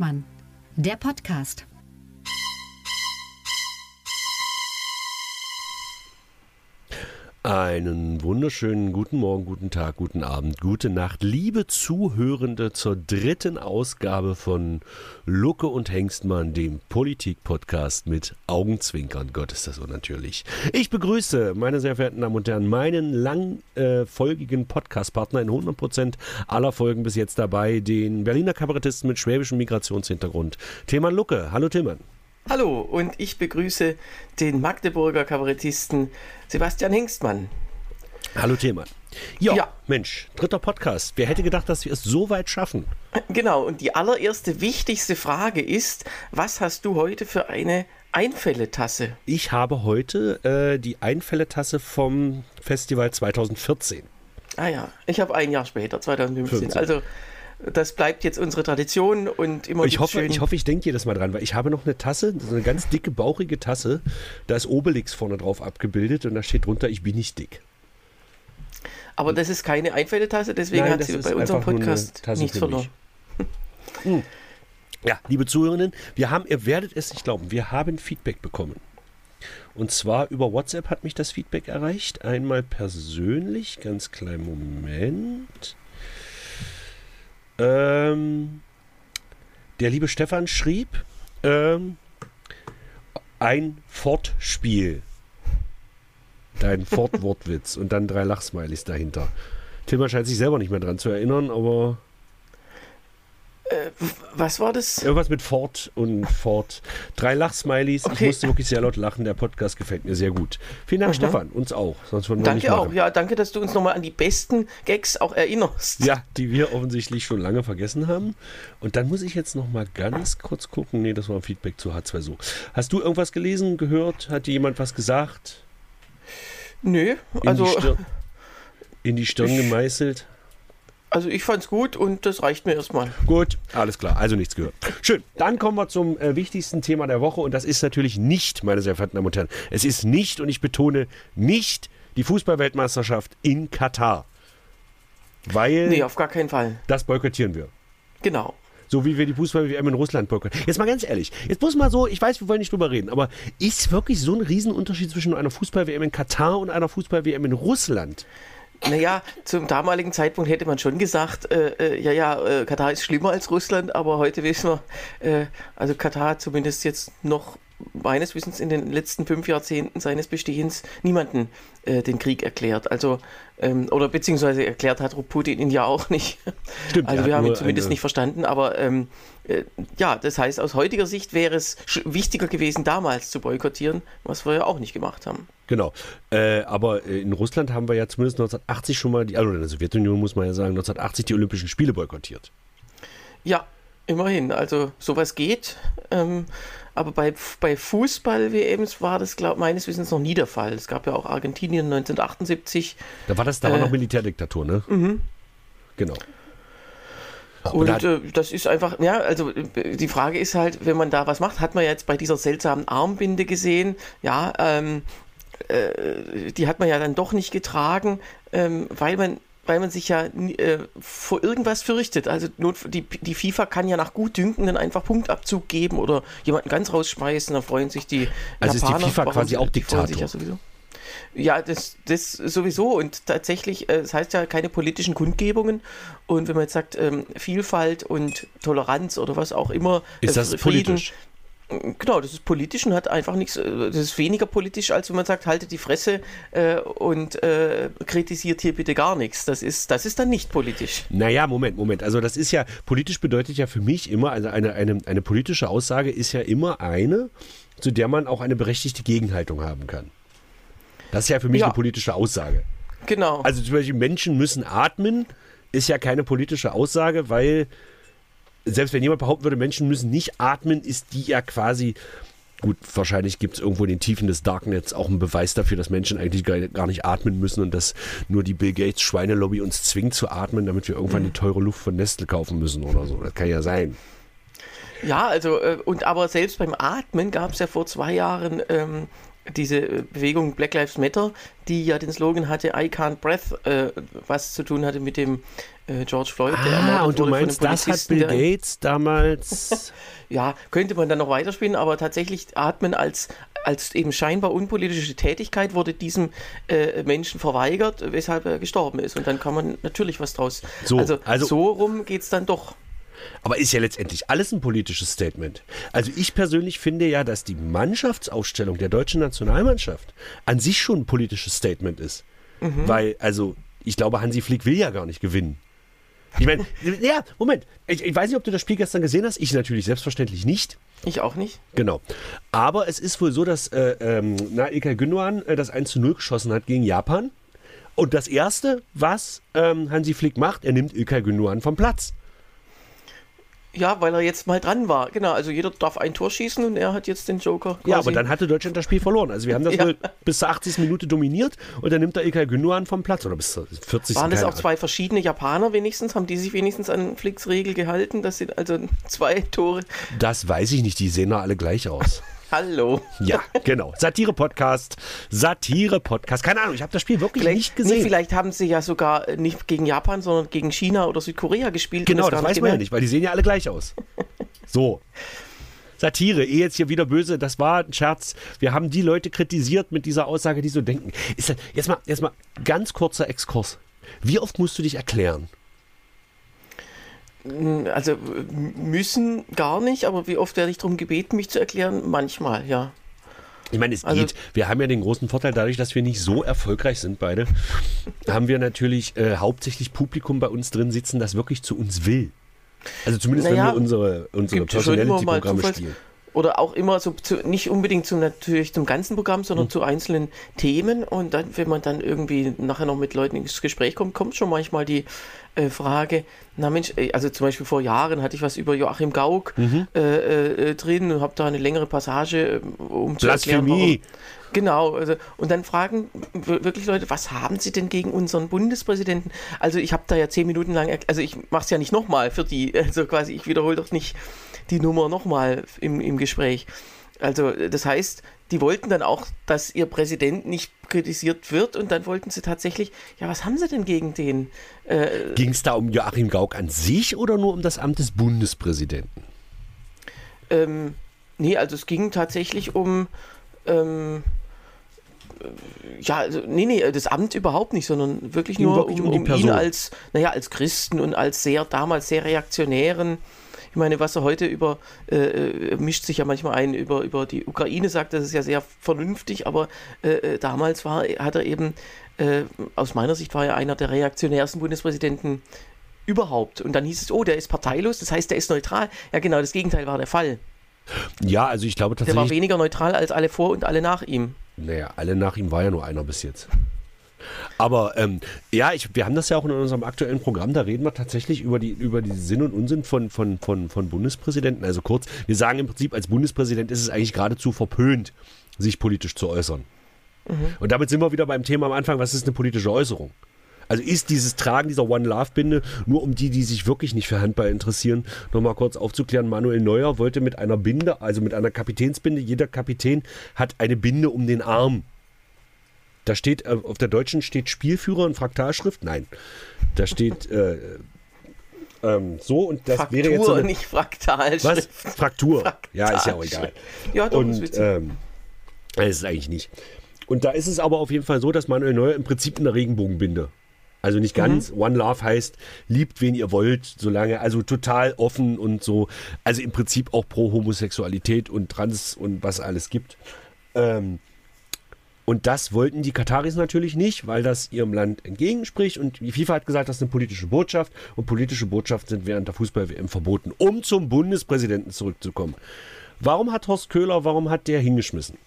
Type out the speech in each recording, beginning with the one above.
Hengstmann, der Podcast. Einen wunderschönen guten Morgen, guten Tag, guten Abend, gute Nacht, liebe Zuhörende zur dritten Ausgabe von Lucke und Hengstmann, dem Politik-Podcast mit Augenzwinkern. Gott, ist das unnatürlich. Ich begrüße, meine sehr verehrten Damen und Herren, meinen langfolgigen äh, Podcast-Partner in 100% aller Folgen bis jetzt dabei, den Berliner Kabarettisten mit schwäbischem Migrationshintergrund, Tilman Lucke. Hallo Tilman. Hallo und ich begrüße den Magdeburger Kabarettisten Sebastian Hengstmann. Hallo Thema. Jo, ja, Mensch, dritter Podcast. Wer hätte gedacht, dass wir es so weit schaffen? Genau, und die allererste wichtigste Frage ist, was hast du heute für eine Einfälletasse? Ich habe heute äh, die Einfälletasse vom Festival 2014. Ah ja, ich habe ein Jahr später, 2015. 15. Also das bleibt jetzt unsere Tradition und immer ich hoffe, schön. Ich hoffe, ich denke jedes Mal dran, weil ich habe noch eine Tasse, so eine ganz dicke, bauchige Tasse. Da ist Obelix vorne drauf abgebildet und da steht drunter, ich bin nicht dick. Aber das ist keine Einfälletasse, deswegen Nein, hat sie bei unserem Podcast nichts verloren. Hm. Ja, liebe Zuhörerinnen, wir haben, ihr werdet es nicht glauben, wir haben Feedback bekommen. Und zwar über WhatsApp hat mich das Feedback erreicht. Einmal persönlich, ganz kleinen Moment. Ähm, der liebe Stefan schrieb ähm, ein Fortspiel. Dein Fortwortwitz und dann drei Lachsmilies dahinter. Tilman scheint sich selber nicht mehr dran zu erinnern, aber äh, was war das? Irgendwas mit Ford und Ford. Drei Lachsmilies. Okay. Ich musste wirklich sehr laut lachen. Der Podcast gefällt mir sehr gut. Vielen Dank, mhm. Stefan. Uns auch. Sonst würden wir danke nicht auch. Ja, danke, dass du uns nochmal an die besten Gags auch erinnerst. Ja, die wir offensichtlich schon lange vergessen haben. Und dann muss ich jetzt nochmal ganz kurz gucken. Nee, das war ein Feedback zu H2 so. Hast du irgendwas gelesen, gehört? Hat dir jemand was gesagt? Nö, also. In die Stirn, in die Stirn gemeißelt? Also ich fand's gut und das reicht mir erstmal. Gut, alles klar, also nichts gehört. Schön, dann kommen wir zum äh, wichtigsten Thema der Woche und das ist natürlich nicht, meine sehr verehrten Damen und Herren, es ist nicht, und ich betone, nicht die Fußballweltmeisterschaft in Katar. Weil. Nee, auf gar keinen Fall. Das boykottieren wir. Genau. So wie wir die Fußball-WM in Russland boykottieren. Jetzt mal ganz ehrlich, jetzt muss mal so, ich weiß, wir wollen nicht drüber reden, aber ist wirklich so ein Riesenunterschied zwischen einer Fußball-WM in Katar und einer Fußball-WM in Russland? Naja, zum damaligen Zeitpunkt hätte man schon gesagt, äh, äh, ja, ja, äh, Katar ist schlimmer als Russland, aber heute wissen wir, äh, also Katar zumindest jetzt noch meines Wissens in den letzten fünf Jahrzehnten seines Bestehens niemanden äh, den Krieg erklärt. Also, ähm, oder beziehungsweise erklärt hat Putin ihn ja auch nicht. Stimmt, also wir haben ihn zumindest eine... nicht verstanden, aber ähm, äh, ja, das heißt, aus heutiger Sicht wäre es wichtiger gewesen, damals zu boykottieren, was wir ja auch nicht gemacht haben. Genau. Äh, aber äh, in Russland haben wir ja zumindest 1980 schon mal, die, also in der Sowjetunion muss man ja sagen, 1980 die Olympischen Spiele boykottiert. Ja, immerhin. Also sowas geht. Ähm, aber bei, bei Fußball-WMs war das, glaub, meines Wissens noch nie der Fall. Es gab ja auch Argentinien 1978. Da war das, da war noch äh, Militärdiktatur, ne? Mhm. Genau. Und äh, das ist einfach, ja, also äh, die Frage ist halt, wenn man da was macht, hat man jetzt bei dieser seltsamen Armbinde gesehen, ja, ähm, äh, die hat man ja dann doch nicht getragen, ähm, weil man weil man sich ja äh, vor irgendwas fürchtet. Also nur die, die FIFA kann ja nach Gutdünken dann einfach Punktabzug geben oder jemanden ganz rausschmeißen, da freuen sich die Also Japaner, ist die FIFA quasi auch Diktator? Ja, sowieso. ja, das, das sowieso. Und tatsächlich, äh, das heißt ja keine politischen Kundgebungen. Und wenn man jetzt sagt, ähm, Vielfalt und Toleranz oder was auch immer, ist das Frieden, politisch? Genau, das ist politisch und hat einfach nichts, äh, das ist weniger politisch, als wenn man sagt, haltet die Fresse äh, und äh, kritisiert hier bitte gar nichts. Das ist, das ist dann nicht politisch. Naja, Moment, Moment. Also das ist ja, politisch bedeutet ja für mich immer, also eine, eine, eine politische Aussage ist ja immer eine, zu der man auch eine berechtigte Gegenhaltung haben kann. Das ist ja für mich ja. eine politische Aussage. Genau. Also zum Beispiel Menschen müssen atmen, ist ja keine politische Aussage, weil selbst wenn jemand behaupten würde, Menschen müssen nicht atmen, ist die ja quasi Gut, wahrscheinlich gibt es irgendwo in den Tiefen des Darknets auch einen Beweis dafür, dass Menschen eigentlich gar nicht atmen müssen und dass nur die Bill Gates Schweinelobby uns zwingt zu atmen, damit wir irgendwann die teure Luft von Nestle kaufen müssen oder so. Das kann ja sein. Ja, also, äh, und aber selbst beim Atmen gab es ja vor zwei Jahren ähm, diese Bewegung Black Lives Matter, die ja den Slogan hatte, I can't breath, äh, was zu tun hatte mit dem äh, George Floyd, der ah, und du meinst, das hat Bill Gates damals... ja, könnte man dann noch weiterspielen, aber tatsächlich hat man als, als eben scheinbar unpolitische Tätigkeit wurde diesem äh, Menschen verweigert, weshalb er gestorben ist. Und dann kann man natürlich was draus... So, also, also so rum geht es dann doch. Aber ist ja letztendlich alles ein politisches Statement. Also ich persönlich finde ja, dass die Mannschaftsaufstellung der deutschen Nationalmannschaft an sich schon ein politisches Statement ist. Mhm. Weil, also, ich glaube, Hansi Flick will ja gar nicht gewinnen. Ich meine, ja, Moment. Ich, ich, weiß nicht, ob du das Spiel gestern gesehen hast. Ich natürlich selbstverständlich nicht. Ich auch nicht. Genau. Aber es ist wohl so, dass äh, ähm, na, Ilkay Gündogan äh, das 1 zu 0 geschossen hat gegen Japan. Und das Erste, was ähm, Hansi Flick macht, er nimmt Ilkay Gündogan vom Platz. Ja, weil er jetzt mal dran war. Genau, also jeder darf ein Tor schießen und er hat jetzt den Joker. Quasi. Ja, aber dann hatte Deutschland das Spiel verloren. Also wir haben das ja. bis zur 80. Minute dominiert und dann nimmt der Ilkay Gündogan vom Platz oder bis zur 40. Waren das auch zwei verschiedene Japaner wenigstens? Haben die sich wenigstens an Flicks Regel gehalten? Das sind also zwei Tore. Das weiß ich nicht, die sehen ja alle gleich aus. Hallo. Ja, genau. Satire-Podcast. Satire-Podcast. Keine Ahnung, ich habe das Spiel wirklich vielleicht, nicht gesehen. Nee, vielleicht haben sie ja sogar nicht gegen Japan, sondern gegen China oder Südkorea gespielt. Genau, das, das weiß man ja nicht, weil die sehen ja alle gleich aus. So. Satire, eh jetzt hier wieder böse, das war ein Scherz. Wir haben die Leute kritisiert mit dieser Aussage, die so denken. Ist das, jetzt, mal, jetzt mal ganz kurzer Exkurs. Wie oft musst du dich erklären? Also müssen gar nicht, aber wie oft werde ich darum gebeten, mich zu erklären? Manchmal, ja. Ich meine, es also, geht. Wir haben ja den großen Vorteil, dadurch, dass wir nicht so erfolgreich sind, beide, haben wir natürlich äh, hauptsächlich Publikum bei uns drin sitzen, das wirklich zu uns will. Also zumindest, naja, wenn wir unsere, unsere Personality-Programme spielen oder auch immer so zu, nicht unbedingt zum natürlich zum ganzen Programm, sondern mhm. zu einzelnen Themen. Und dann, wenn man dann irgendwie nachher noch mit Leuten ins Gespräch kommt, kommt schon manchmal die äh, Frage, na Mensch, äh, also zum Beispiel vor Jahren hatte ich was über Joachim Gauck mhm. äh, äh, drin und habe da eine längere Passage, äh, um zu erklären, warum, Genau, also, und dann fragen wirklich Leute, was haben sie denn gegen unseren Bundespräsidenten? Also ich habe da ja zehn Minuten lang, also ich mache es ja nicht nochmal für die, also quasi, ich wiederhole doch nicht die Nummer nochmal im, im Gespräch. Also das heißt, die wollten dann auch, dass ihr Präsident nicht kritisiert wird und dann wollten sie tatsächlich, ja, was haben sie denn gegen den? Äh, Ging es da um Joachim Gauck an sich oder nur um das Amt des Bundespräsidenten? Ähm, nee, also es ging tatsächlich um, ähm, ja, also, nee, nee, das Amt überhaupt nicht, sondern wirklich nur wirklich um, um, um ihn als, naja, als Christen und als sehr, damals sehr reaktionären ich meine, was er heute über, äh, äh, mischt sich ja manchmal ein, über, über die Ukraine sagt, das ist ja sehr vernünftig, aber äh, äh, damals war, hat er eben, äh, aus meiner Sicht war er einer der reaktionärsten Bundespräsidenten überhaupt. Und dann hieß es, oh, der ist parteilos, das heißt, der ist neutral. Ja, genau, das Gegenteil war der Fall. Ja, also ich glaube tatsächlich. Der war weniger neutral als alle vor und alle nach ihm. Naja, alle nach ihm war ja nur einer bis jetzt. Aber ähm, ja, ich, wir haben das ja auch in unserem aktuellen Programm, da reden wir tatsächlich über die, über die Sinn und Unsinn von, von, von, von Bundespräsidenten. Also kurz, wir sagen im Prinzip, als Bundespräsident ist es eigentlich geradezu verpönt, sich politisch zu äußern. Mhm. Und damit sind wir wieder beim Thema am Anfang, was ist eine politische Äußerung? Also ist dieses Tragen dieser One Love Binde nur um die, die sich wirklich nicht für Handball interessieren, nochmal kurz aufzuklären. Manuel Neuer wollte mit einer Binde, also mit einer Kapitänsbinde, jeder Kapitän hat eine Binde um den Arm da steht, äh, auf der deutschen steht Spielführer in Fraktalschrift. Nein. Da steht äh, ähm, so und das Fraktur, wäre jetzt. So eine, nicht Fraktalschrift. Was? Fraktur. Fraktalschrift. Ja, ist ja auch egal. Ja, doch, und, ist ähm, das ist eigentlich nicht. Und da ist es aber auf jeden Fall so, dass Manuel Neuer im Prinzip eine Regenbogenbinde. Also nicht ganz. Mhm. One Love heißt, liebt wen ihr wollt, solange, also total offen und so. Also im Prinzip auch pro Homosexualität und Trans und was alles gibt. Ähm, und das wollten die Kataris natürlich nicht, weil das ihrem Land entgegenspricht. Und die FIFA hat gesagt, das ist eine politische Botschaft. Und politische Botschaften sind während der Fußball-WM verboten, um zum Bundespräsidenten zurückzukommen. Warum hat Horst Köhler, warum hat der hingeschmissen?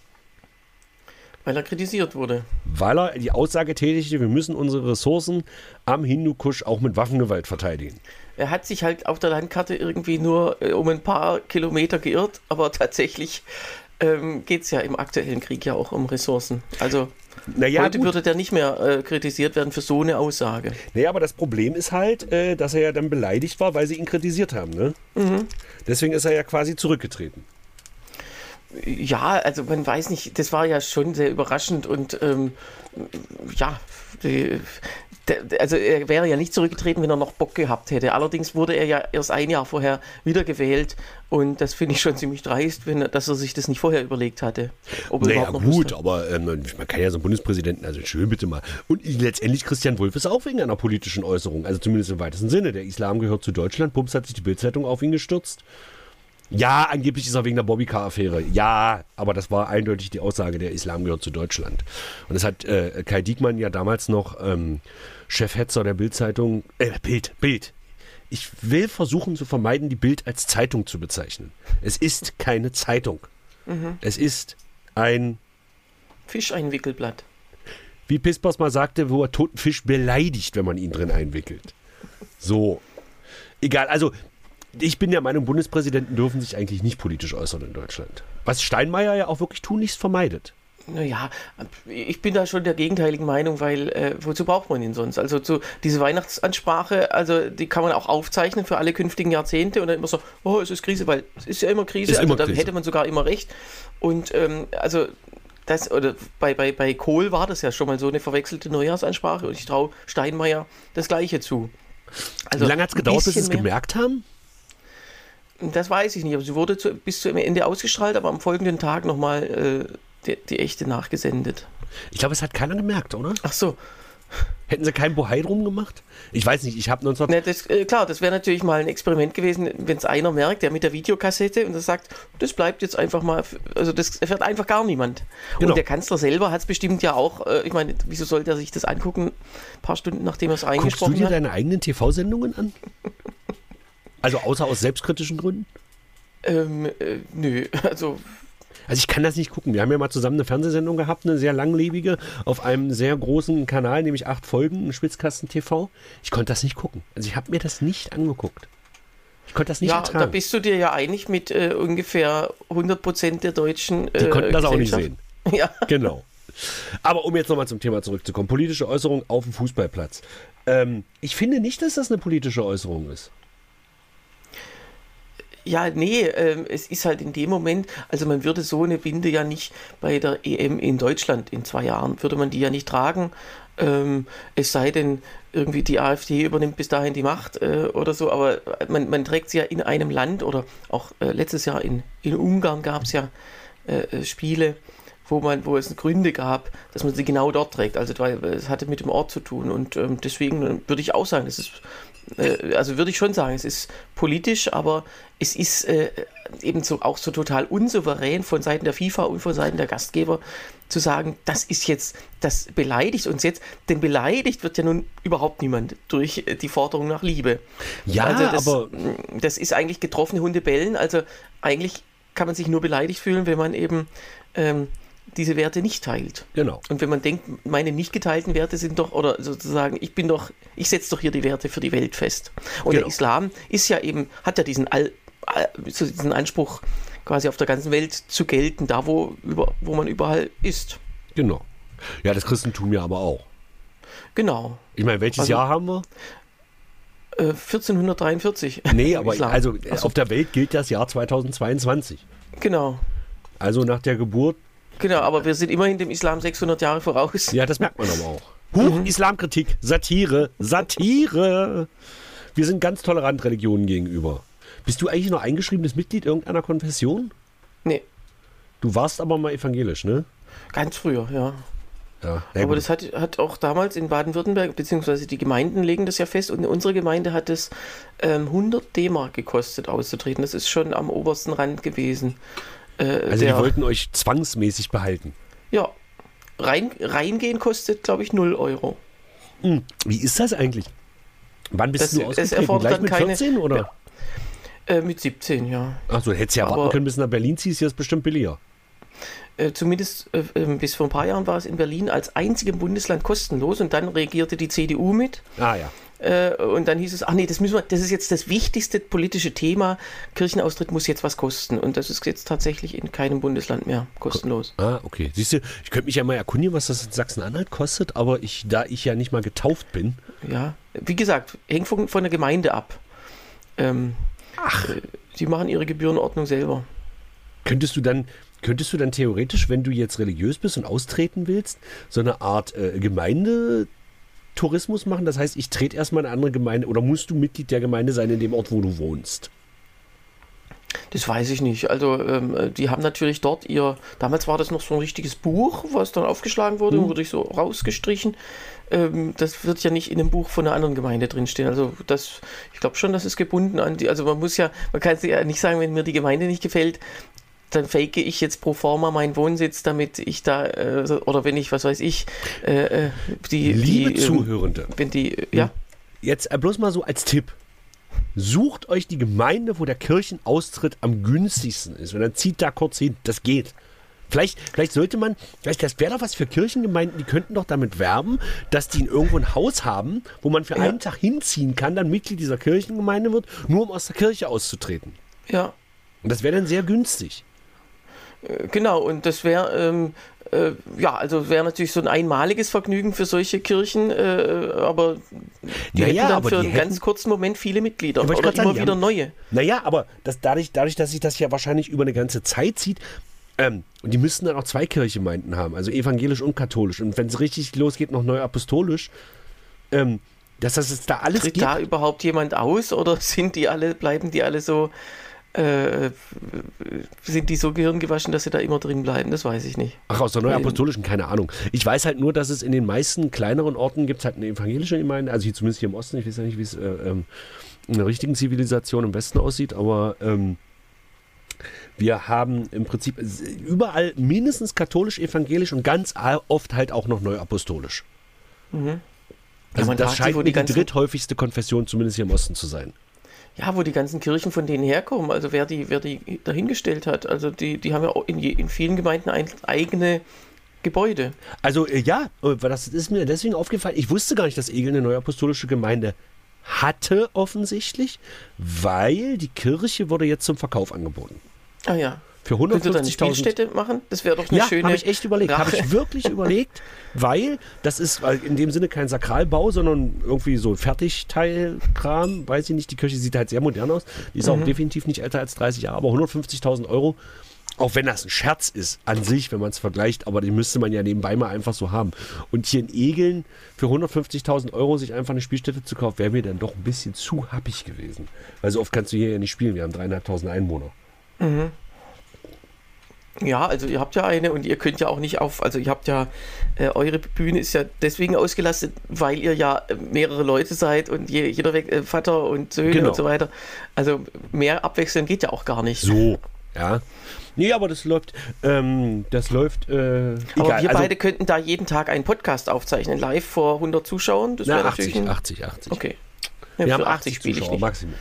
Weil er kritisiert wurde. Weil er die Aussage tätigte, wir müssen unsere Ressourcen am Hindukusch auch mit Waffengewalt verteidigen. Er hat sich halt auf der Landkarte irgendwie nur äh, um ein paar Kilometer geirrt, aber tatsächlich ähm, geht es ja im aktuellen Krieg ja auch um Ressourcen. Also naja, heute gut. würde der nicht mehr äh, kritisiert werden für so eine Aussage. Naja, aber das Problem ist halt, äh, dass er ja dann beleidigt war, weil sie ihn kritisiert haben. Ne? Mhm. Deswegen ist er ja quasi zurückgetreten. Ja, also man weiß nicht, das war ja schon sehr überraschend und ähm, ja, die, also er wäre ja nicht zurückgetreten, wenn er noch Bock gehabt hätte. Allerdings wurde er ja erst ein Jahr vorher wiedergewählt und das finde ich schon ziemlich dreist, wenn, dass er sich das nicht vorher überlegt hatte. Ob naja, gut, aber ähm, man kann ja so einen Bundespräsidenten, also schön bitte mal. Und letztendlich Christian Wulff ist auch wegen einer politischen Äußerung, also zumindest im weitesten Sinne. Der Islam gehört zu Deutschland, Pumps hat sich die Bildzeitung auf ihn gestürzt. Ja, angeblich ist er wegen der Bobbycar-Affäre. Ja, aber das war eindeutig die Aussage, der Islam gehört zu Deutschland. Und das hat äh, Kai Diekmann ja damals noch ähm, Chefhetzer der Bildzeitung, äh, Bild, Bild. Ich will versuchen zu vermeiden, die Bild als Zeitung zu bezeichnen. Es ist keine Zeitung. Mhm. Es ist ein Fischeinwickelblatt. Wie Pispers mal sagte, wo er toten Fisch beleidigt, wenn man ihn drin einwickelt. So. Egal, also ich bin der Meinung, Bundespräsidenten dürfen sich eigentlich nicht politisch äußern in Deutschland. Was Steinmeier ja auch wirklich tunlichst vermeidet. Naja, ich bin da schon der gegenteiligen Meinung, weil äh, wozu braucht man ihn sonst? Also zu, diese Weihnachtsansprache, also die kann man auch aufzeichnen für alle künftigen Jahrzehnte und dann immer so, oh, es ist Krise, weil es ist ja immer Krise, ist also da hätte man sogar immer recht. Und ähm, also das, oder bei, bei, bei Kohl war das ja schon mal so eine verwechselte Neujahrsansprache und ich traue Steinmeier das Gleiche zu. Also Wie lange hat es gedauert, bis sie es gemerkt haben? Das weiß ich nicht, aber sie wurde zu, bis zum Ende ausgestrahlt, aber am folgenden Tag nochmal äh, die, die, echte nachgesendet. Ich glaube, es hat keiner gemerkt, oder? Ach so. Hätten sie kein Bohai drum gemacht? Ich weiß nicht, ich habe 19... Ne, das, äh, klar, das wäre natürlich mal ein Experiment gewesen, wenn es einer merkt, der mit der Videokassette und das sagt, das bleibt jetzt einfach mal, also das erfährt einfach gar niemand. Genau. Und der Kanzler selber hat es bestimmt ja auch, äh, ich meine, wieso sollte er sich das angucken, ein paar Stunden nachdem er es eingesprochen hat? Guckst du dir deine eigenen TV-Sendungen an? Also außer aus selbstkritischen Gründen? Ähm, äh, nö, also. Also ich kann das nicht gucken. Wir haben ja mal zusammen eine Fernsehsendung gehabt, eine sehr langlebige, auf einem sehr großen Kanal, nämlich acht Folgen, Spitzkasten TV. Ich konnte das nicht gucken. Also ich habe mir das nicht angeguckt. Ich konnte das nicht ja, ertragen. da bist du dir ja einig mit äh, ungefähr 100 Prozent der Deutschen. Äh, Die konnten das auch nicht sehen. Ja. Genau. Aber um jetzt nochmal zum Thema zurückzukommen. Politische Äußerung auf dem Fußballplatz. Ähm, ich finde nicht, dass das eine politische Äußerung ist. Ja, nee, äh, es ist halt in dem Moment, also man würde so eine Binde ja nicht bei der EM in Deutschland in zwei Jahren, würde man die ja nicht tragen. Ähm, es sei denn, irgendwie die AfD übernimmt bis dahin die Macht äh, oder so, aber man, man, trägt sie ja in einem Land oder auch äh, letztes Jahr in, in Ungarn gab es ja äh, äh, Spiele, wo man, wo es Gründe gab, dass man sie genau dort trägt. Also es hatte mit dem Ort zu tun und ähm, deswegen würde ich auch sagen, das ist äh, also würde ich schon sagen, es ist politisch, aber es ist äh, eben so, auch so total unsouverän von Seiten der FIFA und von Seiten der Gastgeber zu sagen, das ist jetzt, das beleidigt uns jetzt, denn beleidigt wird ja nun überhaupt niemand durch die Forderung nach Liebe. Ja, also das, aber das ist eigentlich getroffene Hunde bellen, also eigentlich kann man sich nur beleidigt fühlen, wenn man eben ähm, diese Werte nicht teilt. Genau. Und wenn man denkt, meine nicht geteilten Werte sind doch, oder sozusagen, ich bin doch, ich setze doch hier die Werte für die Welt fest. Und genau. der Islam ist ja eben, hat ja diesen, All, diesen Anspruch, quasi auf der ganzen Welt zu gelten, da wo, über, wo man überall ist. Genau. Ja, das Christentum ja aber auch. Genau. Ich meine, welches also, Jahr haben wir? 1443. Äh, nee, aber also so. auf der Welt gilt das Jahr 2022. Genau. Also nach der Geburt Genau, aber wir sind immerhin dem Islam 600 Jahre voraus. Ja, das merkt man aber auch. Huch, mhm. Islamkritik, Satire, Satire. Wir sind ganz tolerant Religionen gegenüber. Bist du eigentlich noch eingeschriebenes Mitglied irgendeiner Konfession? Nee. Du warst aber mal evangelisch, ne? Ganz früher, ja. Ja, aber gut. das hat, hat auch damals in Baden-Württemberg, beziehungsweise die Gemeinden legen das ja fest, und unsere Gemeinde hat es ähm, 100 D-Mark gekostet auszutreten. Das ist schon am obersten Rand gewesen. Äh, also der, die wollten euch zwangsmäßig behalten. Ja. Rein, reingehen kostet, glaube ich, 0 Euro. Hm. Wie ist das eigentlich? Wann bist das, du ausgetreten? Gleich mit keine, 14 oder? Äh, mit 17, ja. Achso, hättest ja warten können, bis du nach Berlin ziehst, hier ist bestimmt billiger. Äh, zumindest äh, ähm, bis vor ein paar Jahren war es in Berlin als einzigem Bundesland kostenlos und dann regierte die CDU mit. Ah ja. Äh, und dann hieß es, ach nee, das müssen wir, das ist jetzt das wichtigste politische Thema. Kirchenaustritt muss jetzt was kosten. Und das ist jetzt tatsächlich in keinem Bundesland mehr kostenlos. Ah, okay. Siehst du, ich könnte mich ja mal erkundigen, was das in Sachsen-Anhalt kostet, aber ich, da ich ja nicht mal getauft bin. Ja, wie gesagt, hängt von, von der Gemeinde ab. Ähm, ach. Äh, die machen ihre Gebührenordnung selber. Könntest du dann könntest du dann theoretisch, wenn du jetzt religiös bist und austreten willst, so eine Art äh, Gemeindetourismus machen? Das heißt, ich trete erstmal in eine andere Gemeinde oder musst du Mitglied der Gemeinde sein in dem Ort, wo du wohnst? Das weiß ich nicht. Also ähm, die haben natürlich dort ihr, damals war das noch so ein richtiges Buch, was dann aufgeschlagen wurde Mhm. und wurde ich so rausgestrichen. Ähm, das wird ja nicht in einem Buch von einer anderen Gemeinde drinstehen. Also das, ich glaube schon, das ist gebunden an die, also man muss ja, man kann sich ja nicht sagen, wenn mir die Gemeinde nicht gefällt, dann fake ich jetzt pro forma meinen Wohnsitz, damit ich da, äh, oder wenn ich, was weiß ich, äh, äh, die, Liebe die, ähm, Zuhörende, wenn die, ja, jetzt äh, bloß mal so als Tipp. Sucht euch die Gemeinde, wo der Kirchenaustritt am günstigsten ist. Und dann zieht da kurz hin. Das geht. Vielleicht, vielleicht sollte man, vielleicht das wäre doch was für Kirchengemeinden, die könnten doch damit werben, dass die in irgendwo ein Haus haben, wo man für Ja. einen Tag hinziehen kann, dann Mitglied dieser Kirchengemeinde wird, nur um aus der Kirche auszutreten. ja, Und das wäre dann sehr günstig. Äh, Genau, und das wäre, ähm, äh, ja, also wäre natürlich so ein einmaliges Vergnügen für solche Kirchen, äh, aber die Ja, hätten ja, dann für einen hätten- ganz kurzen Moment viele Mitglieder oder sagen, immer wieder haben- neue. Naja, aber das, dadurch, dadurch, dass sich das ja wahrscheinlich über eine ganze Zeit zieht, ähm, und die müssten dann auch zwei Kirchengemeinden haben, also evangelisch und katholisch. Und wenn es richtig losgeht, noch neu apostolisch, ähm, dass das jetzt da alles Tritt gibt. da überhaupt jemand aus oder sind die alle, bleiben die alle so, äh, sind die so gehirngewaschen, dass sie da immer drin bleiben? Das weiß ich nicht. Ach, aus der neuapostolischen, keine Ahnung. Ich weiß halt nur, dass es in den meisten kleineren Orten gibt es halt eine evangelische Gemeinde, also hier zumindest hier im Osten, ich weiß ja nicht, wie es äh, ähm, in der richtigen Zivilisation im Westen aussieht, aber ähm, wir haben im Prinzip überall mindestens katholisch, evangelisch und ganz oft halt auch noch neuapostolisch. Mhm. Also man das scheint die die ganzen- dritthäufigste Konfession, zumindest hier im Osten zu sein. Ja, wo die ganzen Kirchen von denen herkommen, also wer die, wer die dahingestellt hat. Also die, die haben ja auch in, je, in vielen Gemeinden ein, eigene Gebäude. Also äh, ja, äh, das ist mir deswegen aufgefallen. Ich wusste gar nicht, dass Egel eine neuapostolische Gemeinde hatte offensichtlich, weil die Kirche wurde jetzt zum Verkauf angeboten. Ah ja. Für Könnt ihr dann 150.000 Spielstätte machen? Das wäre doch eine Ja, schöne. habe ich echt überlegt. Habe ich wirklich überlegt, weil das ist in dem Sinne kein Sakralbau, sondern irgendwie so ein Fertigteilkram. Weiß ich nicht, die Kirche sieht halt sehr modern aus. Die ist auch Mhm. definitiv nicht älter als 30 Jahre, aber 150.000 Euro. Auch wenn das ein Scherz ist an sich, wenn man es vergleicht, aber den müsste man ja nebenbei mal einfach so haben. Und hier in Egeln für 150.000 Euro sich einfach eine Spielstätte zu kaufen, wäre mir dann doch ein bisschen zu happig gewesen. Weil so oft kannst du hier ja nicht spielen. Wir haben dreieinhalbtausend Einwohner. Ja, also ihr habt ja eine und ihr könnt ja auch nicht auf, also ihr habt ja, äh, eure Bühne ist ja deswegen ausgelastet, weil ihr ja äh, mehrere Leute seid und je, jeder weg, äh, Vater und Söhne Genau. und so weiter. Also mehr abwechseln geht ja auch gar nicht. So, ja. Nee, aber das läuft, ähm, das läuft, äh, Aber egal. wir also, beide könnten da jeden Tag einen Podcast aufzeichnen, live vor 100 Zuschauern. Das na, wäre 80, natürlich ein, 80, 80. Okay. Ja, Wir haben 80 spiele ich nicht. Maximum.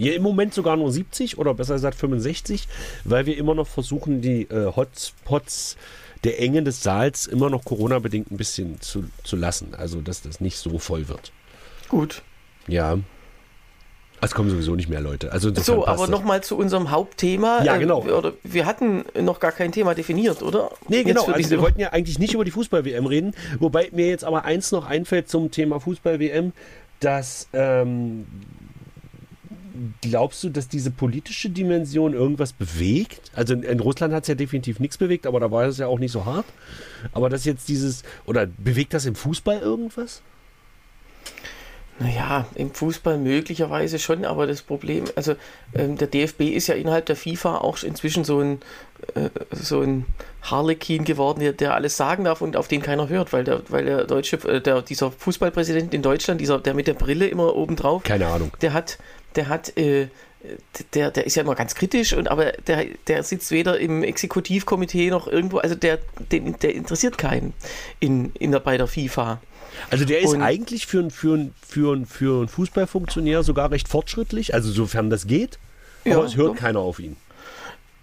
Hier im Moment sogar nur 70 oder besser gesagt 65, weil wir immer noch versuchen, die äh, Hotspots der Enge des Saals immer noch Corona-bedingt ein bisschen zu, zu lassen. Also, dass das nicht so voll wird. Gut. Ja. Es kommen sowieso nicht mehr Leute. Also So, aber nochmal zu unserem Hauptthema. Ja, Äh, genau. wir- Oder, wir hatten noch gar kein Thema definiert, oder? Nee, genau. Also wir wollten ja eigentlich nicht über die Fußball-WM reden. Wobei mir jetzt aber eins noch einfällt zum Thema Fußball-WM, dass ähm, glaubst du, dass diese politische Dimension irgendwas bewegt? Also in, in Russland hat es ja definitiv nichts bewegt, aber da war es ja auch nicht so hart. Aber dass jetzt dieses, oder bewegt das im Fußball irgendwas? Naja, im Fußball möglicherweise schon, aber das Problem, also ähm, der DFB ist ja innerhalb der FIFA auch inzwischen so ein, äh, so ein Harlekin geworden, der, der alles sagen darf und auf den keiner hört, weil der, weil der deutsche, äh, der, dieser Fußballpräsident in Deutschland, dieser, der mit der Brille immer oben drauf, Keine Ahnung. der hat, der hat, äh, der, der ist ja immer ganz kritisch und aber der, der sitzt weder im Exekutivkomitee noch irgendwo, also der, den, der interessiert keinen in, in der, bei der FIFA. Also der ist Und- eigentlich für, einen- für, für, einen- für einen Fußballfunktionär sogar recht fortschrittlich, also sofern das geht. Ja, aber es hört doch. keiner auf ihn.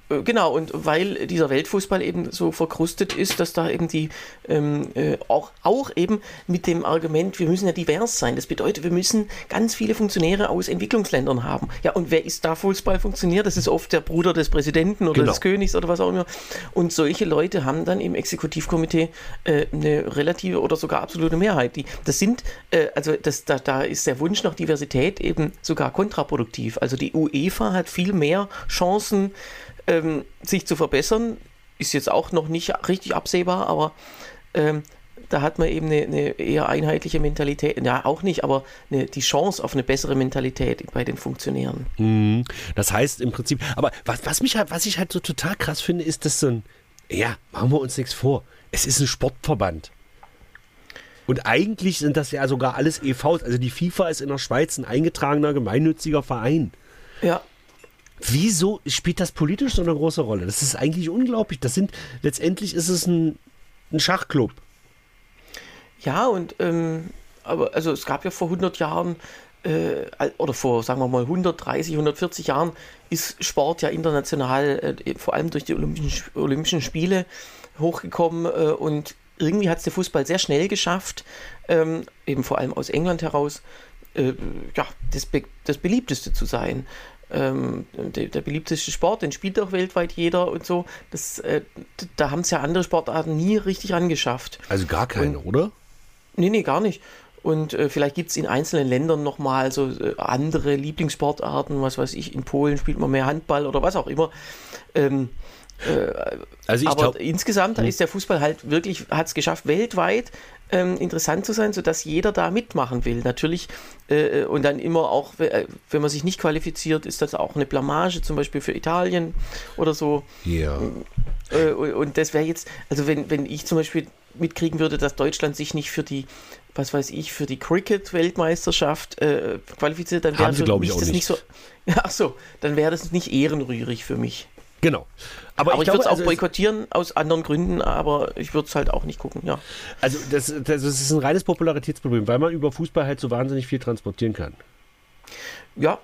Äh, Genau, und weil dieser Weltfußball eben so verkrustet ist, dass da eben die ähm, äh, auch, auch eben mit dem Argument, wir müssen ja divers sein. Das bedeutet, wir müssen ganz viele Funktionäre aus Entwicklungsländern haben. Ja, und wer ist da Fußballfunktionär? Das ist oft der Bruder des Präsidenten oder Genau. des Königs oder was auch immer. Und solche Leute haben dann im Exekutivkomitee äh, eine relative oder sogar absolute Mehrheit. Die, das sind, äh, also das, da, da ist der Wunsch nach Diversität eben sogar kontraproduktiv. Also die UEFA hat viel mehr Chancen, ähm, sich zu verbessern. Ist jetzt auch noch nicht richtig absehbar, aber ähm, da hat man eben eine, eine, eher einheitliche Mentalität, ja auch nicht, aber eine, die Chance auf eine bessere Mentalität bei den Funktionären. Mhm. Das heißt im Prinzip, aber was, was, mich halt, was ich halt so total krass finde, ist, dass so ein, ja, machen wir uns nichts vor, es ist ein Sportverband. Und eigentlich sind das ja sogar alles EVs. Also die FIFA ist in der Schweiz ein eingetragener gemeinnütziger Verein. Ja. Wieso spielt das politisch so eine große Rolle? Das ist eigentlich unglaublich. Das sind, letztendlich ist es ein, ein Schachclub. Ja, und ähm, aber also es gab ja vor 100 Jahren äh, oder vor, sagen wir mal, 130, 140 Jahren ist Sport ja international, äh, vor allem durch die Olympischen, Olympischen Spiele, hochgekommen äh, und irgendwie hat es der Fußball sehr schnell geschafft, ähm, eben vor allem aus England heraus, äh, ja, das, Be das beliebteste zu sein. Ähm, der, der, beliebteste Sport, den spielt auch weltweit jeder und so. Das, äh, da haben es ja andere Sportarten nie richtig angeschafft. Also gar keine, und, oder? Nee, nee, gar nicht. Und äh, vielleicht gibt es in einzelnen Ländern nochmal so äh, andere Lieblingssportarten, was weiß ich, in Polen spielt man mehr Handball oder was auch immer. Ähm, äh, also aber glaub, insgesamt hm. ist der Fußball halt wirklich, hat es geschafft, weltweit ähm, interessant zu sein, sodass jeder da mitmachen will. Natürlich, äh, und dann immer auch, äh, wenn man sich nicht qualifiziert, ist das auch eine Blamage, zum Beispiel für Italien oder so. Ja. Äh, und das wäre jetzt, also wenn, wenn ich zum Beispiel mitkriegen würde, dass Deutschland sich nicht für die, was weiß ich, für die Cricket-Weltmeisterschaft äh, qualifiziert, dann wäre das nicht. nicht so. Ach so, dann wäre das nicht ehrenrührig für mich. Genau. Aber, aber ich, ich würde es auch also boykottieren aus anderen Gründen, aber ich würde es halt auch nicht gucken, ja. Also das, das ist ein reines Popularitätsproblem, weil man über Fußball halt so wahnsinnig viel transportieren kann. Ja,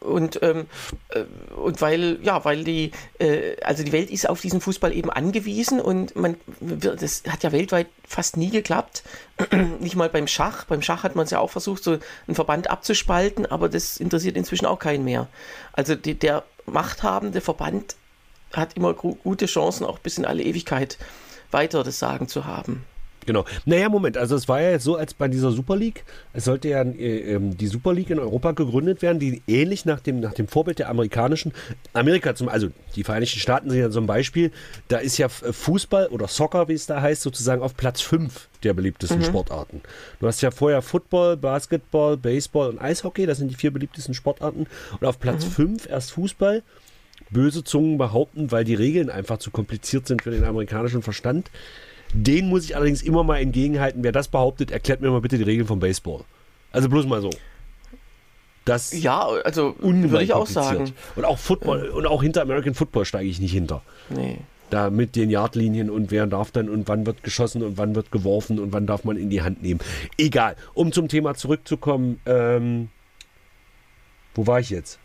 und, ähm, äh, und weil, ja, weil die, äh, also die Welt ist auf diesen Fußball eben angewiesen und man, das hat ja weltweit fast nie geklappt. Nicht mal beim Schach. Beim Schach hat man es ja auch versucht, so einen Verband abzuspalten, aber das interessiert inzwischen auch keinen mehr. Also die, der machthabende Verband hat immer gute Chancen, auch bis in alle Ewigkeit weiter das Sagen zu haben. Genau. Naja, Moment, also es war ja jetzt so, als bei dieser Super League, es sollte ja äh, ähm, die Super League in Europa gegründet werden, die ähnlich nach dem, nach dem Vorbild der amerikanischen, Amerika zum, also die Vereinigten Staaten sind ja so ein Beispiel, da ist ja äh, Fußball oder Soccer, wie es da heißt, sozusagen auf Platz 5 der beliebtesten mhm. Sportarten. Du hast ja vorher Football, Basketball, Baseball und Eishockey, das sind die vier beliebtesten Sportarten. Und auf Platz 5 mhm. erst Fußball böse Zungen behaupten, weil die Regeln einfach zu kompliziert sind für den amerikanischen Verstand. Den muss ich allerdings immer mal entgegenhalten. Wer das behauptet, erklärt mir mal bitte die Regeln vom Baseball. Also bloß mal so. Das ja, also würde ich auch sagen. Und auch Football ja. und auch hinter American Football steige ich nicht hinter. Nee. Da mit den Yardlinien und wer darf dann und wann wird geschossen und wann wird geworfen und wann darf man in die Hand nehmen. Egal. Um zum Thema zurückzukommen, ähm, wo war ich jetzt?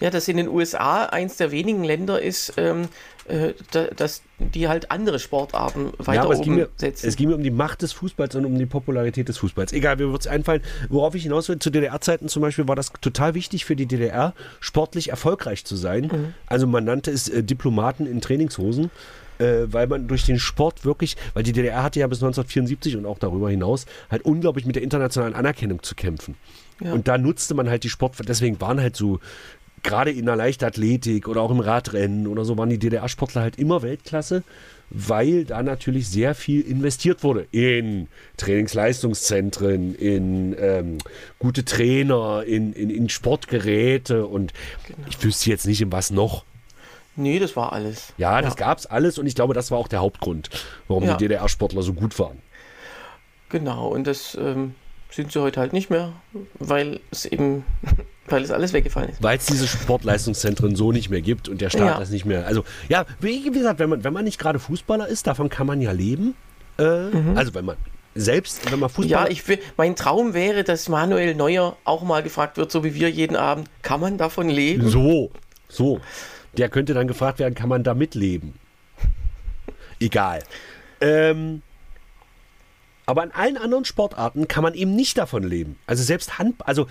Ja, dass in den USA eins der wenigen Länder ist, ähm, äh, dass die halt andere Sportarten weiter ja, oben es mir, setzen. Es ging mir um die Macht des Fußballs und um die Popularität des Fußballs. Egal, mir wird es einfallen. Worauf ich hinaus will, zu DDR-Zeiten zum Beispiel war das total wichtig für die DDR, sportlich erfolgreich zu sein. Mhm. Also man nannte es äh, Diplomaten in Trainingshosen. Äh, weil man durch den Sport wirklich, weil die DDR hatte ja bis 1974 und auch darüber hinaus halt unglaublich mit der internationalen Anerkennung zu kämpfen. Ja. Und da nutzte man halt die Sport, deswegen waren halt so gerade in der Leichtathletik oder auch im Radrennen oder so waren die DDR-Sportler halt immer Weltklasse, weil da natürlich sehr viel investiert wurde in Trainingsleistungszentren, in ähm, gute Trainer, in, in, in Sportgeräte und genau. ich wüsste jetzt nicht, in was noch. Nee, das war alles. Ja, das ja. es alles und ich glaube, das war auch der Hauptgrund, warum ja. die DDR-Sportler so gut waren. Genau, und das ähm, sind sie heute halt nicht mehr, weil es eben weil es alles weggefallen ist. Weil es diese Sportleistungszentren so nicht mehr gibt und der Staat ja. das nicht mehr. Also, ja, wie gesagt, wenn man, wenn man nicht gerade Fußballer ist, davon kann man ja leben. Äh, mhm. Also, wenn man selbst, wenn man Fußballer. Ja, ich will, mein Traum wäre, dass Manuel Neuer auch mal gefragt wird, so wie wir jeden Abend, kann man davon leben? So, so. Der könnte dann gefragt werden, kann man damit leben? Egal. Ähm, aber in allen anderen Sportarten kann man eben nicht davon leben. Also selbst Handball, also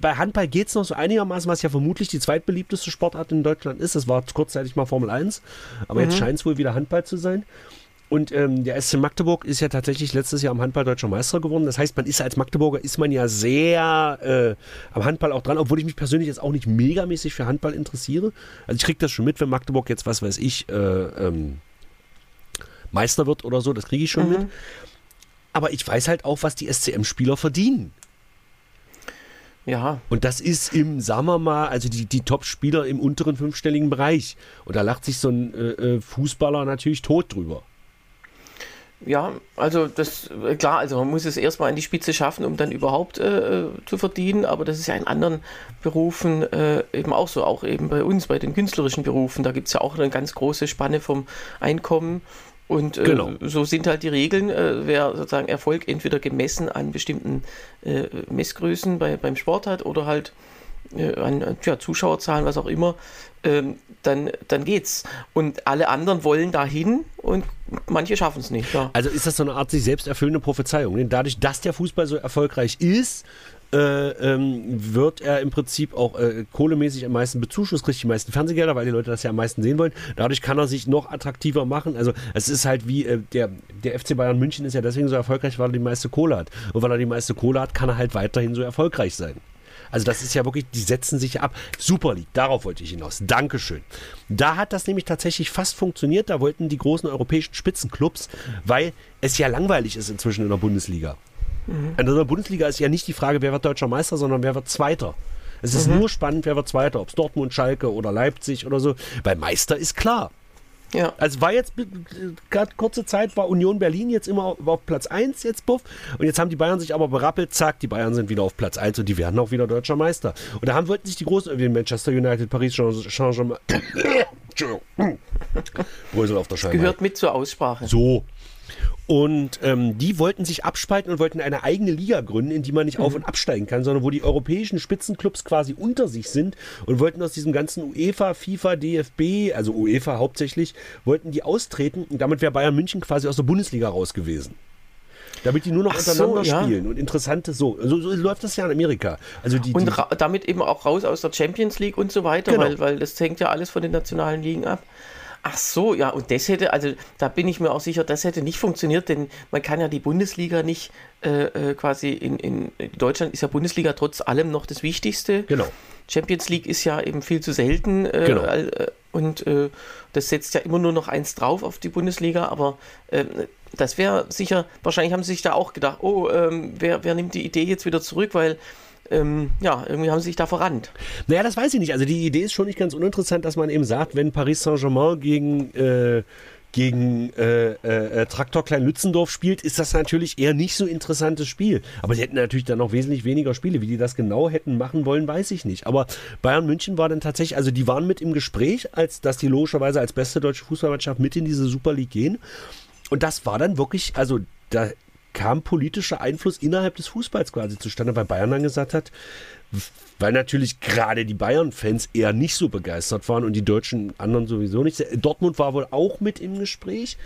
bei Handball geht es noch so einigermaßen, was ja vermutlich die zweitbeliebteste Sportart in Deutschland ist. Das war kurzzeitig mal Formel 1, aber mhm. jetzt scheint es wohl wieder Handball zu sein. Und ähm, der SC Magdeburg ist ja tatsächlich letztes Jahr am Handball deutscher Meister geworden. Das heißt, man ist als Magdeburger ist man ja sehr äh, am Handball auch dran, obwohl ich mich persönlich jetzt auch nicht megamäßig für Handball interessiere. Also ich kriege das schon mit, wenn Magdeburg jetzt, was weiß ich, äh, ähm, Meister wird oder so, das kriege ich schon mhm. mit. Aber ich weiß halt auch, was die SCM-Spieler verdienen. Ja. Und das ist im, sagen wir mal, also die, die Top-Spieler im unteren fünfstelligen Bereich. Und da lacht sich so ein äh, äh Fußballer natürlich tot drüber. Ja, also das, äh, klar, also man muss es erstmal an die Spitze schaffen, um dann überhaupt äh, zu verdienen, aber das ist ja in anderen Berufen äh, eben auch so, auch eben bei uns, bei den künstlerischen Berufen, da gibt es ja auch eine ganz große Spanne vom Einkommen und äh, genau. so sind halt die Regeln, äh, wer sozusagen Erfolg entweder gemessen an bestimmten äh, Messgrößen bei, beim Sport hat oder halt äh, an ja, Zuschauerzahlen, was auch immer, ähm, dann, dann geht's. Und alle anderen wollen dahin und manche schaffen es nicht. Ja. Also ist das so eine Art sich selbst erfüllende Prophezeiung. Dadurch, dass der Fußball so erfolgreich ist, äh, ähm, wird er im Prinzip auch äh, kohlemäßig am meisten bezuschusst, kriegt die meisten Fernsehgelder, weil die Leute das ja am meisten sehen wollen. Dadurch kann er sich noch attraktiver machen. Also es ist halt wie äh, der, der FC Bayern München ist ja deswegen so erfolgreich, weil er die meiste Kohle hat. Und weil er die meiste Kohle hat, kann er halt weiterhin so erfolgreich sein. Also das ist ja wirklich, die setzen sich ab. Super League, darauf wollte ich hinaus. Dankeschön. Da hat das nämlich tatsächlich fast funktioniert. Da wollten die großen europäischen Spitzenclubs, weil es ja langweilig ist inzwischen in der Bundesliga. Mhm. In der Bundesliga ist ja nicht die Frage, wer wird deutscher Meister, sondern wer wird Zweiter. Es ist mhm. nur spannend, wer wird Zweiter, ob es Dortmund, Schalke oder Leipzig oder so. Weil Meister ist klar. Ja. Also war jetzt gerade kurze Zeit war Union Berlin jetzt immer auf Platz 1 jetzt buff und jetzt haben die Bayern sich aber berappelt, zack, die Bayern sind wieder auf Platz 1 und die werden auch wieder deutscher Meister. Und da haben wollten sich die großen wie Manchester United, Paris Saint-Germain Brösel auf der Scheibe. Gehört mit zur Aussprache. So. Und ähm, die wollten sich abspalten und wollten eine eigene Liga gründen, in die man nicht mhm. auf- und absteigen kann, sondern wo die europäischen Spitzenclubs quasi unter sich sind und wollten aus diesem ganzen UEFA, FIFA, DFB, also UEFA hauptsächlich, wollten die austreten und damit wäre Bayern München quasi aus der Bundesliga raus gewesen damit die nur noch Ach untereinander so, ja. spielen und interessante so. so. so. läuft das ja in Amerika. Also die, und damit eben auch raus aus der Champions League und so weiter, genau. weil, weil das hängt ja alles von den nationalen Ligen ab. Ach so, ja, und das hätte, also da bin ich mir auch sicher, das hätte nicht funktioniert, denn man kann ja die Bundesliga nicht äh, äh quasi in, in, Deutschland ist ja Bundesliga trotz allem noch das Wichtigste. Genau. Champions League ist ja eben viel zu selten äh, genau. äh, und äh, das setzt ja immer nur noch eins drauf auf die Bundesliga, aber ähm, das wäre sicher, wahrscheinlich haben sie sich da auch gedacht, oh, ähm, wer, wer nimmt die Idee jetzt wieder zurück, weil ähm, ja, irgendwie haben sie sich da verrannt. Naja, das weiß ich nicht. Also die Idee ist schon nicht ganz uninteressant, dass man eben sagt, wenn Paris Saint-Germain gegen äh, gegen äh, äh, äh Traktor Klein-Lützendorf spielt, ist das natürlich eher nicht so interessantes Spiel. Aber sie hätten natürlich dann noch wesentlich weniger Spiele. Wie die das genau hätten machen wollen, weiß ich nicht. Aber Bayern München war dann tatsächlich, also die waren mit im Gespräch, als dass die logischerweise als beste deutsche Fußballmannschaft mit in diese Super League gehen. Und das war dann wirklich, also da kam politischer Einfluss innerhalb des Fußballs quasi zustande, weil Bayern dann gesagt hat, weil natürlich gerade die Bayern-Fans eher nicht so begeistert waren und die deutschen anderen sowieso nicht. Dortmund war wohl auch mit im Gespräch.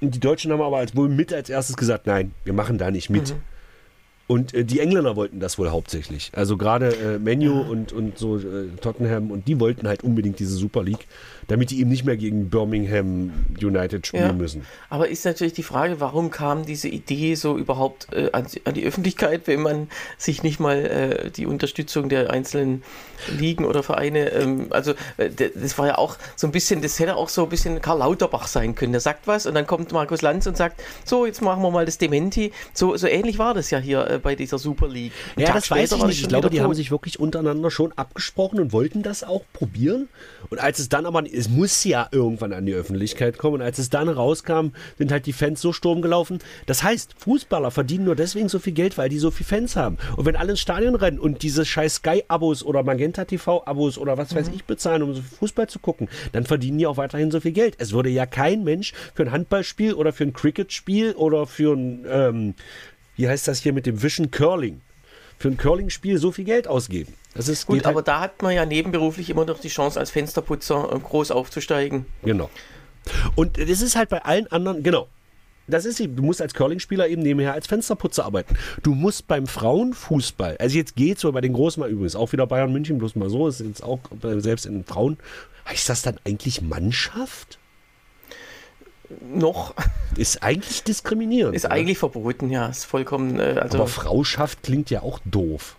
Und die Deutschen haben aber als wohl mit als erstes gesagt, nein, wir machen da nicht mit. Mhm. Und äh, die Engländer wollten das wohl hauptsächlich. Also gerade äh, Menu und, und so äh, Tottenham und die wollten halt unbedingt diese Super League, damit die eben nicht mehr gegen Birmingham United spielen ja. müssen. Aber ist natürlich die Frage, warum kam diese Idee so überhaupt äh, an, an, die Öffentlichkeit, wenn man sich nicht mal äh, die Unterstützung der einzelnen Ligen oder Vereine, ähm, also äh, das war ja auch so ein bisschen, das hätte auch so ein bisschen Karl Lauterbach sein können. Der sagt was und dann kommt Markus Lanz und sagt, so jetzt machen wir mal das Dementi. So, so ähnlich war das ja hier äh, bei dieser Super League. Ein ja, Tag das weiß ich nicht. Ich glaube, die tot. haben sich wirklich untereinander schon abgesprochen und wollten das auch probieren. Und als es dann aber, es muss ja irgendwann an die Öffentlichkeit kommen. Und als es dann rauskam, sind halt die Fans so Sturm gelaufen. Das heißt, Fußballer verdienen nur deswegen so viel Geld, weil die so viele Fans haben. Und wenn alle ins Stadion rennen und diese scheiß Sky-Abos oder Magenta TV-Abos oder was weiß mhm. ich bezahlen, um so Fußball zu gucken, dann verdienen die auch weiterhin so viel Geld. Es würde ja kein Mensch für ein Handballspiel oder für ein Cricketspiel oder für ein ähm, wie heißt das hier mit dem Wischen Curling, für ein Curling-Spiel so viel Geld ausgeben. Das ist gut, aber halt da hat man ja nebenberuflich immer noch die Chance, als Fensterputzer äh, groß aufzusteigen. Genau. Und das ist halt bei allen anderen, genau. Das ist, du musst als Curling-Spieler eben nebenher als Fensterputzer arbeiten. Du musst beim Frauenfußball, also jetzt geht so bei den Großen mal übrigens auch wieder Bayern München, bloß mal so, ist jetzt auch selbst in den Frauen. Heißt das dann eigentlich Mannschaft? Noch. Ist eigentlich diskriminierend. Ist ne? eigentlich verboten, ja. Ist vollkommen. Äh, also, Aber Frauschaft klingt ja auch doof.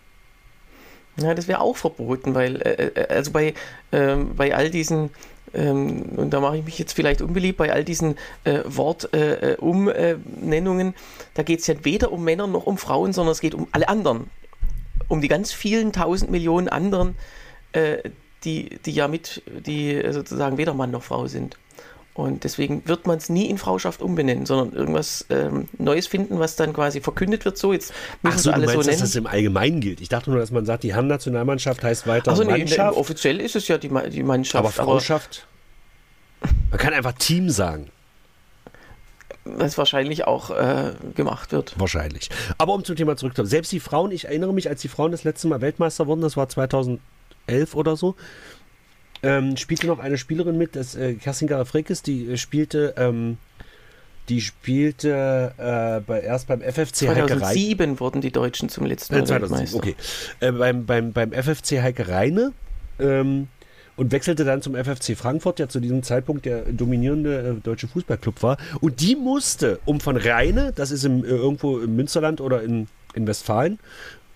Ja, das wäre auch verboten, weil, äh, äh, also bei, ähm, bei all diesen, ähm, und da mache ich mich jetzt vielleicht unbeliebt, bei all diesen äh, Wortumnennungen, da geht es ja weder um Männer noch um Frauen, sondern es geht um alle anderen. Um die ganz vielen tausend Millionen anderen, äh, die, die ja mit, die sozusagen weder Mann noch Frau sind. Und deswegen wird man es nie in Frauschaft umbenennen, sondern irgendwas ähm, Neues finden, was dann quasi verkündet wird. So, jetzt müssen Ach so, alle meinst, so dass nennen. das im Allgemeinen gilt. Ich dachte nur, dass man sagt, die Herren-Nationalmannschaft heißt weiter Also nee, nee, Mannschaft, offiziell ist es ja die, die Mannschaft. aber Frauschaft? Man kann einfach Team sagen, was wahrscheinlich auch äh, gemacht wird. wahrscheinlich. Aber um zum Thema zurückzukommen, selbst die Frauen, ich erinnere mich, als die Frauen das letzte Mal Weltmeister wurden, das war 2011 oder so, ähm, spielte noch eine Spielerin mit, das äh, Kerstin Garafrekis, die äh, spielte, ähm, die spielte äh, bei, erst beim FFC Heike Reine. 2007 wurden die Deutschen zum letzten Äh, Mal 2007, Weltmeister. okay. Äh, beim, beim, beim FFC Heike Reine ähm, und wechselte dann zum FFC Frankfurt, der zu diesem Zeitpunkt der dominierende äh, deutsche Fußballclub war. Und die musste, um von Rheine, das ist im, äh, irgendwo im Münsterland oder in, in Westfalen,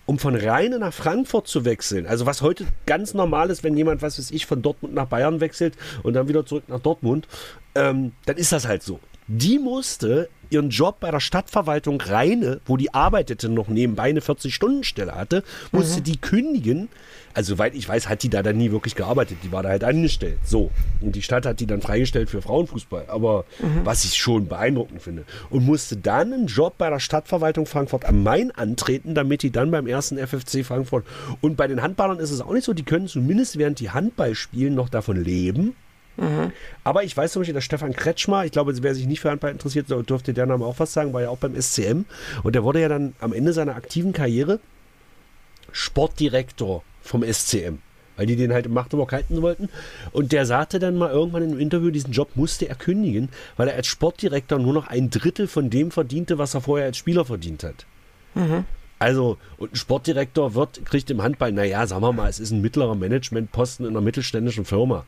um von Rheine nach Frankfurt zu wechseln. Also was heute ganz normal ist, wenn jemand, was weiß ich, von Dortmund nach Bayern wechselt und dann wieder zurück nach Dortmund, ähm, dann ist das halt so. Die musste ihren Job bei der Stadtverwaltung Rheine, wo die arbeitete, noch nebenbei eine 40-Stunden-Stelle hatte, musste die kündigen. Also, soweit ich weiß, hat die da dann nie wirklich gearbeitet. Die war da halt angestellt. So. Und die Stadt hat die dann freigestellt für Frauenfußball. Aber was ich schon beeindruckend finde. Und musste dann einen Job bei der Stadtverwaltung Frankfurt am Main antreten, damit die dann beim ersten FFC Frankfurt. Und bei den Handballern ist es auch nicht so. Die können zumindest während die Handball spielen noch davon leben. Aber ich weiß zum Beispiel, dass Stefan Kretschmer, ich glaube, wer sich nicht für Handball interessiert, dürfte der Name auch was sagen, war ja auch beim SCM. Und der wurde ja dann am Ende seiner aktiven Karriere Sportdirektor vom SCM. Weil die den halt im Magdeburg halten wollten. Und der sagte dann mal irgendwann im Interview, diesen Job musste er kündigen, weil er als Sportdirektor nur noch ein Drittel von dem verdiente, was er vorher als Spieler verdient hat. Also, und ein Sportdirektor wird, kriegt im Handball, naja, sagen wir mal, es ist ein mittlerer Managementposten in einer mittelständischen Firma.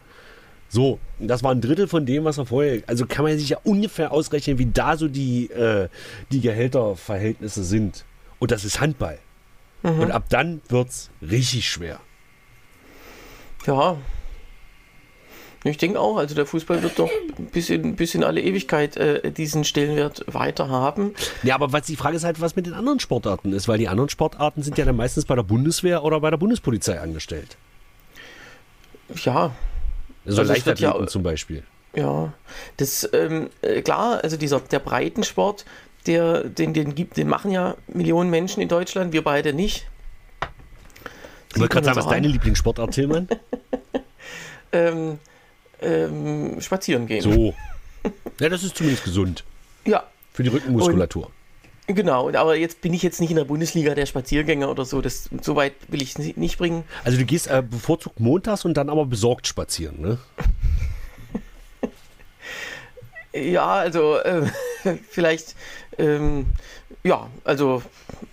So, das war ein Drittel von dem, was er vorher. Also kann man sich ja ungefähr ausrechnen, wie da so die, äh, die Gehälterverhältnisse sind. Und das ist Handball. Und ab dann wird's richtig schwer. Ja. Ich denke auch, also der Fußball wird doch bis in, bis in alle Ewigkeit äh, diesen Stellenwert weiter haben. Ja, aber was die Frage ist halt, was mit den anderen Sportarten ist, weil die anderen Sportarten sind ja dann meistens bei der Bundeswehr oder bei der Bundespolizei angestellt. Ja, Also, Also es wird ja- Leichtathleten zum Beispiel. ja. Das, ähm, äh, klar, also dieser, der Breitensport, der, den, den gibt, den machen ja Millionen Menschen in Deutschland, wir beide nicht. Ich wollte gerade sagen, was so ist deine. Lieblingssportart, Tillmann? Ähm, ähm, spazieren gehen. So. Ja, das ist zumindest gesund. Ja, Für die Rückenmuskulatur. Genau. Aber jetzt bin ich jetzt nicht in der Bundesliga der Spaziergänger oder so. Das, so weit will ich es nicht bringen. Also du gehst äh, bevorzugt montags und dann aber besorgt spazieren, ne? Ja, also äh, vielleicht, ähm, ja, also,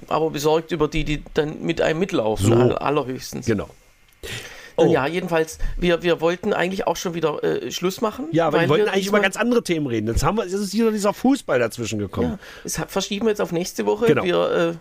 aber besorgt über die, die dann mit einem mitlaufen, So. aller, allerhöchstens. Genau. Oh. Ja, jedenfalls, wir, wir wollten eigentlich auch schon wieder äh, Schluss machen. Ja, aber wir wollten eigentlich über ganz andere Themen reden. Jetzt haben wir, jetzt ist wieder dieser Fußball dazwischen gekommen. Ja, das hat- verschieben wir jetzt auf nächste Woche. Genau. Wir, äh,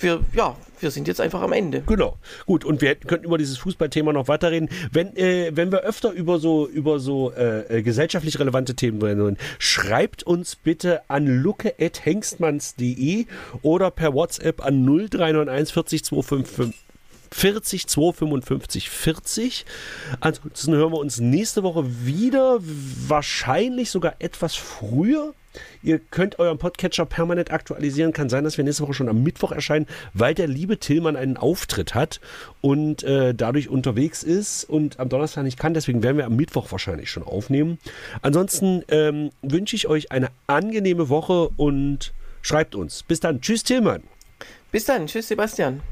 wir, ja, wir sind jetzt einfach am Ende. Genau. Gut, und wir hätten, könnten über dieses Fußballthema noch weiterreden. Wenn, äh, wenn wir öfter über so, über so äh, äh, gesellschaftlich relevante Themen reden wollen, schreibt uns bitte an lucke.hengstmanns.de oder per WhatsApp an 0391 40 255 40 255 40. Ansonsten hören wir uns nächste Woche wieder, wahrscheinlich sogar etwas früher. Ihr könnt euren Podcatcher permanent aktualisieren. Kann sein, dass wir nächste Woche schon am Mittwoch erscheinen, weil der liebe Tillmann einen Auftritt hat und äh, dadurch unterwegs ist und am Donnerstag nicht kann. Deswegen werden wir am Mittwoch wahrscheinlich schon aufnehmen. Ansonsten ähm, wünsche ich euch eine angenehme Woche und schreibt uns. Bis dann. Tschüss, Tillmann. Bis dann. Tschüss, Sebastian.